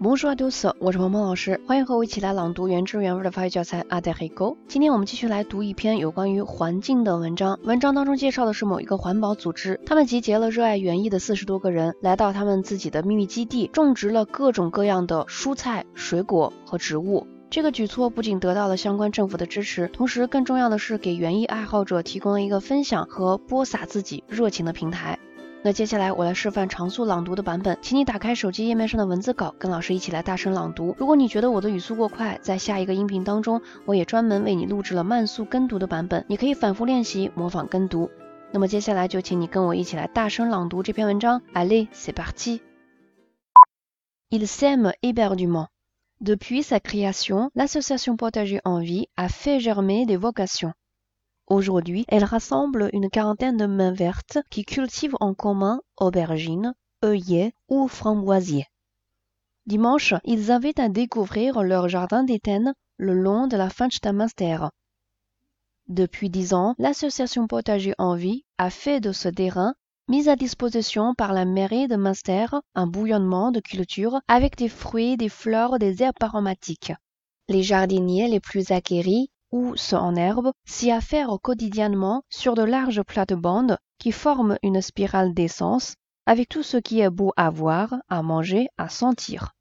Bonjour à tous，我是鹏鹏老师，欢迎和我一起来朗读原汁原味的法语教材《a d e r i g o 今天我们继续来读一篇有关于环境的文章。文章当中介绍的是某一个环保组织，他们集结了热爱园艺的四十多个人，来到他们自己的秘密基地，种植了各种各样的蔬菜、水果和植物。这个举措不仅得到了相关政府的支持，同时更重要的是给园艺爱好者提供了一个分享和播撒自己热情的平台。那接下来我来示范常速朗读的版本，请你打开手机页面上的文字稿，跟老师一起来大声朗读。如果你觉得我的语速过快，在下一个音频当中，我也专门为你录制了慢速跟读的版本，你可以反复练习模仿跟读。那么接下来就请你跟我一起来大声朗读这篇文章。Allez, c'est parti. Il sème éperdument. Depuis sa création, l'association Potager en Vie a fait germer des vocations. Aujourd'hui, elle rassemble une quarantaine de mains vertes qui cultivent en commun aubergines, œillets ou framboisiers. Dimanche, ils avaient à découvrir leur jardin d'éthène le long de la Finchtaminster. Depuis dix ans, l'association Potager en Vie a fait de ce terrain mis à disposition par la mairie de Munster un bouillonnement de culture avec des fruits, des fleurs, des herbes aromatiques. Les jardiniers les plus acquéris ou ceux en herbe s'y affairent quotidiennement sur de larges plates-bandes qui forment une spirale d'essence avec tout ce qui est beau à voir, à manger, à sentir.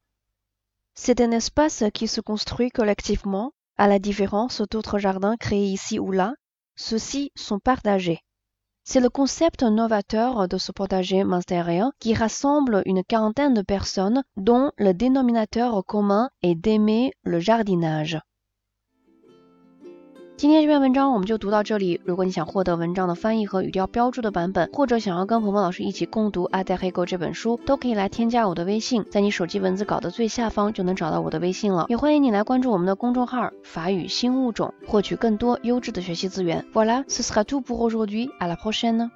C'est un espace qui se construit collectivement, à la différence d'autres jardins créés ici ou là, ceux-ci sont partagés. C'est le concept novateur de ce potager munstérien qui rassemble une quarantaine de personnes dont le dénominateur commun est d'aimer le jardinage. 今天这篇文章我们就读到这里。如果你想获得文章的翻译和语调标注的版本，或者想要跟鹏鹏老师一起共读《爱在黑狗》这本书，都可以来添加我的微信，在你手机文字稿的最下方就能找到我的微信了。也欢迎你来关注我们的公众号“法语新物种”，获取更多优质的学习资源。Voilà, ce sera tout pour aujourd'hui. À la prochaine.